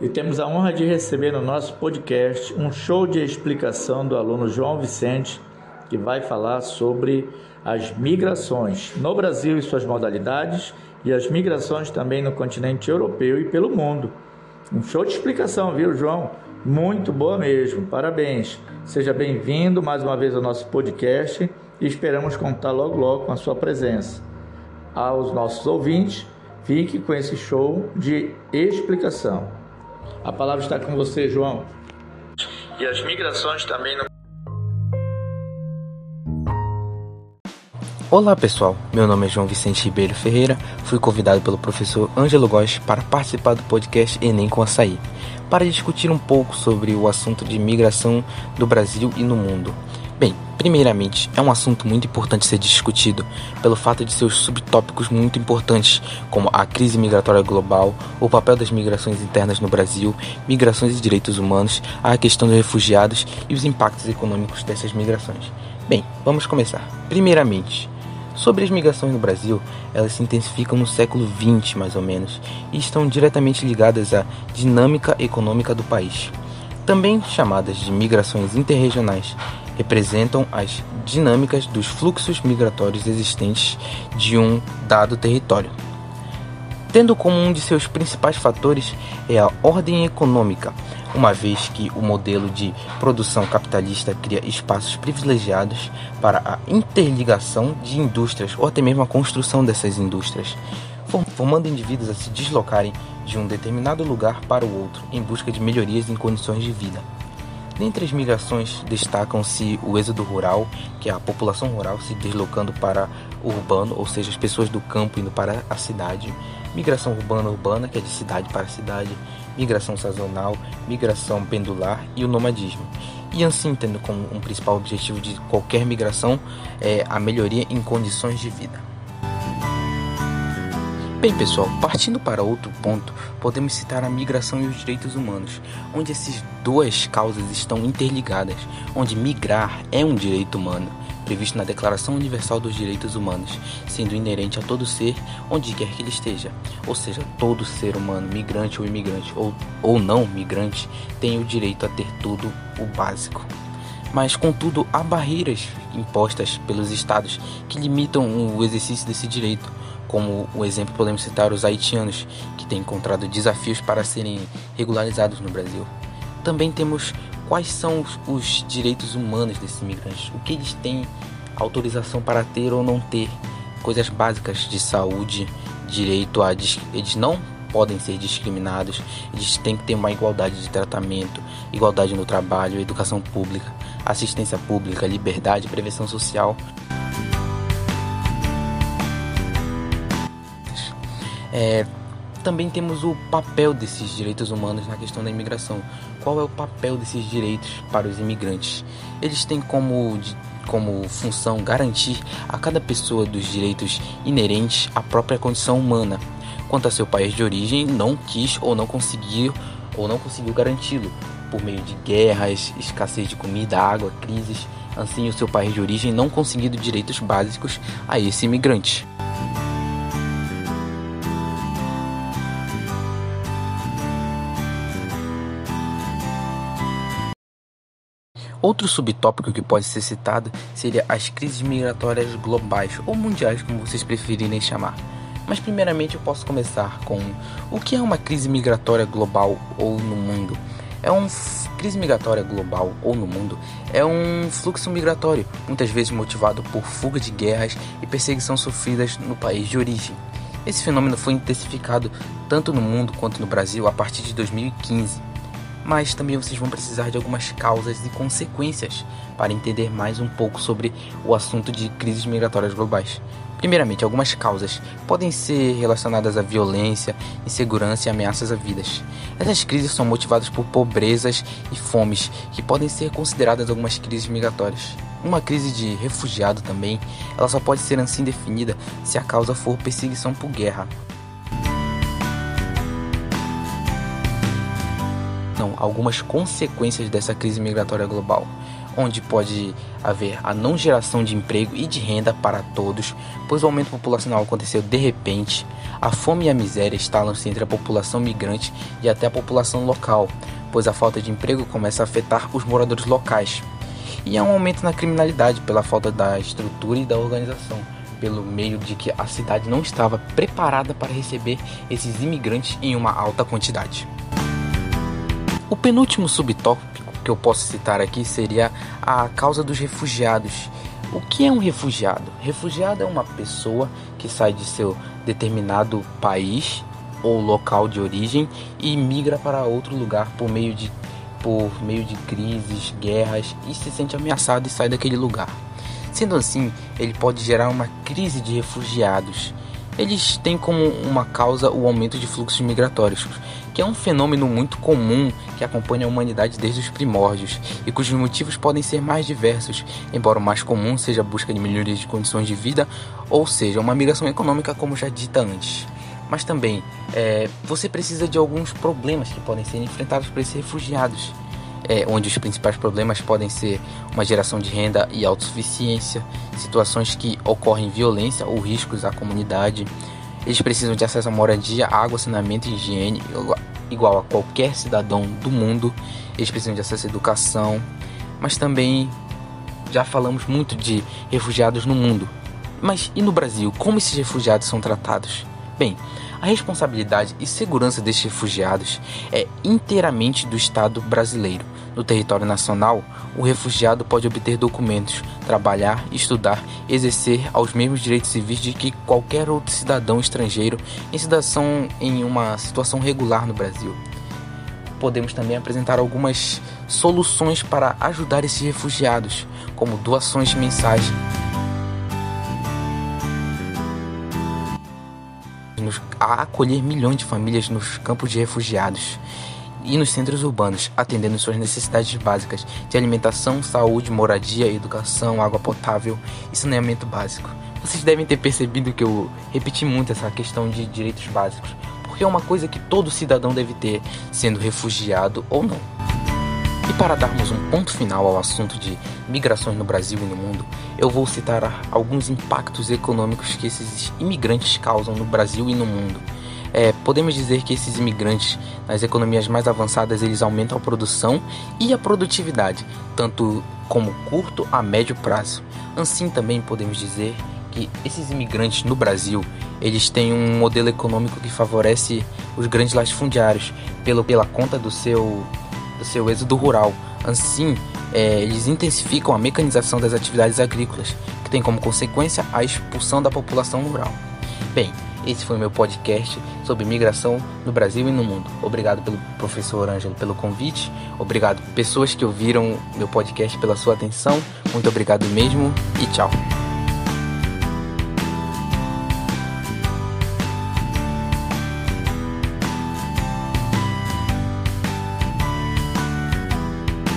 e temos a honra de receber no nosso podcast um show de explicação do aluno João Vicente, que vai falar sobre as migrações no Brasil e suas modalidades e as migrações também no continente europeu e pelo mundo. Um show de explicação, viu, João? Muito boa mesmo, parabéns. Seja bem-vindo mais uma vez ao nosso podcast e esperamos contar logo logo com a sua presença. Aos nossos ouvintes, fique com esse show de explicação. A palavra está com você, João. E as migrações também no Olá pessoal, meu nome é João Vicente Ribeiro Ferreira, fui convidado pelo professor Ângelo Góes para participar do podcast Enem com Açaí, para discutir um pouco sobre o assunto de migração do Brasil e no mundo. Bem, primeiramente, é um assunto muito importante ser discutido pelo fato de seus subtópicos muito importantes, como a crise migratória global, o papel das migrações internas no Brasil, migrações e direitos humanos, a questão dos refugiados e os impactos econômicos dessas migrações. Bem, vamos começar. Primeiramente, Sobre as migrações no Brasil, elas se intensificam no século XX, mais ou menos, e estão diretamente ligadas à dinâmica econômica do país. Também chamadas de migrações interregionais, representam as dinâmicas dos fluxos migratórios existentes de um dado território. Tendo como um de seus principais fatores é a ordem econômica, uma vez que o modelo de produção capitalista cria espaços privilegiados para a interligação de indústrias ou até mesmo a construção dessas indústrias, formando indivíduos a se deslocarem de um determinado lugar para o outro em busca de melhorias em condições de vida. Dentre as migrações destacam-se o êxodo rural, que é a população rural se deslocando para o urbano, ou seja, as pessoas do campo indo para a cidade, migração urbana-urbana, que é de cidade para cidade, migração sazonal, migração pendular e o nomadismo. E assim, tendo como um principal objetivo de qualquer migração é a melhoria em condições de vida. Bem, pessoal, partindo para outro ponto, podemos citar a migração e os direitos humanos, onde essas duas causas estão interligadas, onde migrar é um direito humano previsto na Declaração Universal dos Direitos Humanos, sendo inerente a todo ser, onde quer que ele esteja. Ou seja, todo ser humano, migrante ou imigrante, ou, ou não migrante, tem o direito a ter tudo o básico. Mas, contudo, há barreiras impostas pelos estados que limitam o exercício desse direito. Como o exemplo podemos citar os haitianos, que têm encontrado desafios para serem regularizados no Brasil. Também temos quais são os, os direitos humanos desses imigrantes, o que eles têm autorização para ter ou não ter, coisas básicas de saúde, direito a eles não podem ser discriminados, eles têm que ter uma igualdade de tratamento, igualdade no trabalho, educação pública, assistência pública, liberdade, prevenção social. É, também temos o papel desses direitos humanos na questão da imigração. Qual é o papel desses direitos para os imigrantes? Eles têm como, como função garantir a cada pessoa dos direitos inerentes à própria condição humana. Quanto a seu país de origem, não quis ou não conseguiu ou não conseguiu garanti-lo por meio de guerras, escassez de comida, água, crises. Assim, o seu país de origem não conseguindo direitos básicos a esse imigrante. Outro subtópico que pode ser citado seria as crises migratórias globais ou mundiais, como vocês preferirem chamar. Mas primeiramente eu posso começar com o que é uma crise migratória global ou no mundo? É um crise migratória global ou no mundo é um fluxo migratório, muitas vezes motivado por fuga de guerras e perseguição sofridas no país de origem. Esse fenômeno foi intensificado tanto no mundo quanto no Brasil a partir de 2015 mas também vocês vão precisar de algumas causas e consequências para entender mais um pouco sobre o assunto de crises migratórias globais. Primeiramente, algumas causas podem ser relacionadas à violência, insegurança e ameaças a vidas. Essas crises são motivadas por pobrezas e fomes, que podem ser consideradas algumas crises migratórias. Uma crise de refugiado também, ela só pode ser assim definida se a causa for perseguição por guerra, algumas consequências dessa crise migratória global, onde pode haver a não geração de emprego e de renda para todos, pois o aumento populacional aconteceu de repente, a fome e a miséria instalam-se entre a população migrante e até a população local, pois a falta de emprego começa a afetar os moradores locais. E há um aumento na criminalidade pela falta da estrutura e da organização, pelo meio de que a cidade não estava preparada para receber esses imigrantes em uma alta quantidade. O penúltimo subtópico que eu posso citar aqui seria a causa dos refugiados. O que é um refugiado? Refugiado é uma pessoa que sai de seu determinado país ou local de origem e migra para outro lugar por meio de por meio de crises, guerras e se sente ameaçado e sai daquele lugar. Sendo assim, ele pode gerar uma crise de refugiados. Eles têm como uma causa o aumento de fluxos migratórios, que é um fenômeno muito comum que acompanha a humanidade desde os primórdios e cujos motivos podem ser mais diversos, embora o mais comum seja a busca de melhorias de condições de vida, ou seja, uma migração econômica, como já dita antes. Mas também é, você precisa de alguns problemas que podem ser enfrentados por esses refugiados. É, onde os principais problemas podem ser uma geração de renda e autossuficiência, situações que ocorrem violência ou riscos à comunidade, eles precisam de acesso a moradia, água, saneamento e higiene, igual a qualquer cidadão do mundo. Eles precisam de acesso à educação, mas também já falamos muito de refugiados no mundo. Mas e no Brasil, como esses refugiados são tratados? Bem, a responsabilidade e segurança destes refugiados é inteiramente do Estado brasileiro. No território nacional, o refugiado pode obter documentos, trabalhar, estudar, exercer aos mesmos direitos civis de que qualquer outro cidadão estrangeiro em situação em uma situação regular no Brasil. Podemos também apresentar algumas soluções para ajudar esses refugiados, como doações mensais a acolher milhões de famílias nos campos de refugiados e nos centros urbanos, atendendo suas necessidades básicas de alimentação, saúde, moradia, educação, água potável e saneamento básico. Vocês devem ter percebido que eu repeti muito essa questão de direitos básicos, porque é uma coisa que todo cidadão deve ter, sendo refugiado ou não. E para darmos um ponto final ao assunto de migrações no Brasil e no mundo, eu vou citar alguns impactos econômicos que esses imigrantes causam no Brasil e no mundo. É, podemos dizer que esses imigrantes, nas economias mais avançadas, eles aumentam a produção e a produtividade, tanto como curto a médio prazo. Assim também podemos dizer que esses imigrantes no Brasil, eles têm um modelo econômico que favorece os grandes latifundiários pelo, pela conta do seu, do seu êxodo rural. Assim, é, eles intensificam a mecanização das atividades agrícolas, que tem como consequência a expulsão da população rural. Bem, esse foi meu podcast sobre migração no Brasil e no mundo. Obrigado pelo professor Ângelo pelo convite. Obrigado pessoas que ouviram meu podcast pela sua atenção. Muito obrigado mesmo e tchau.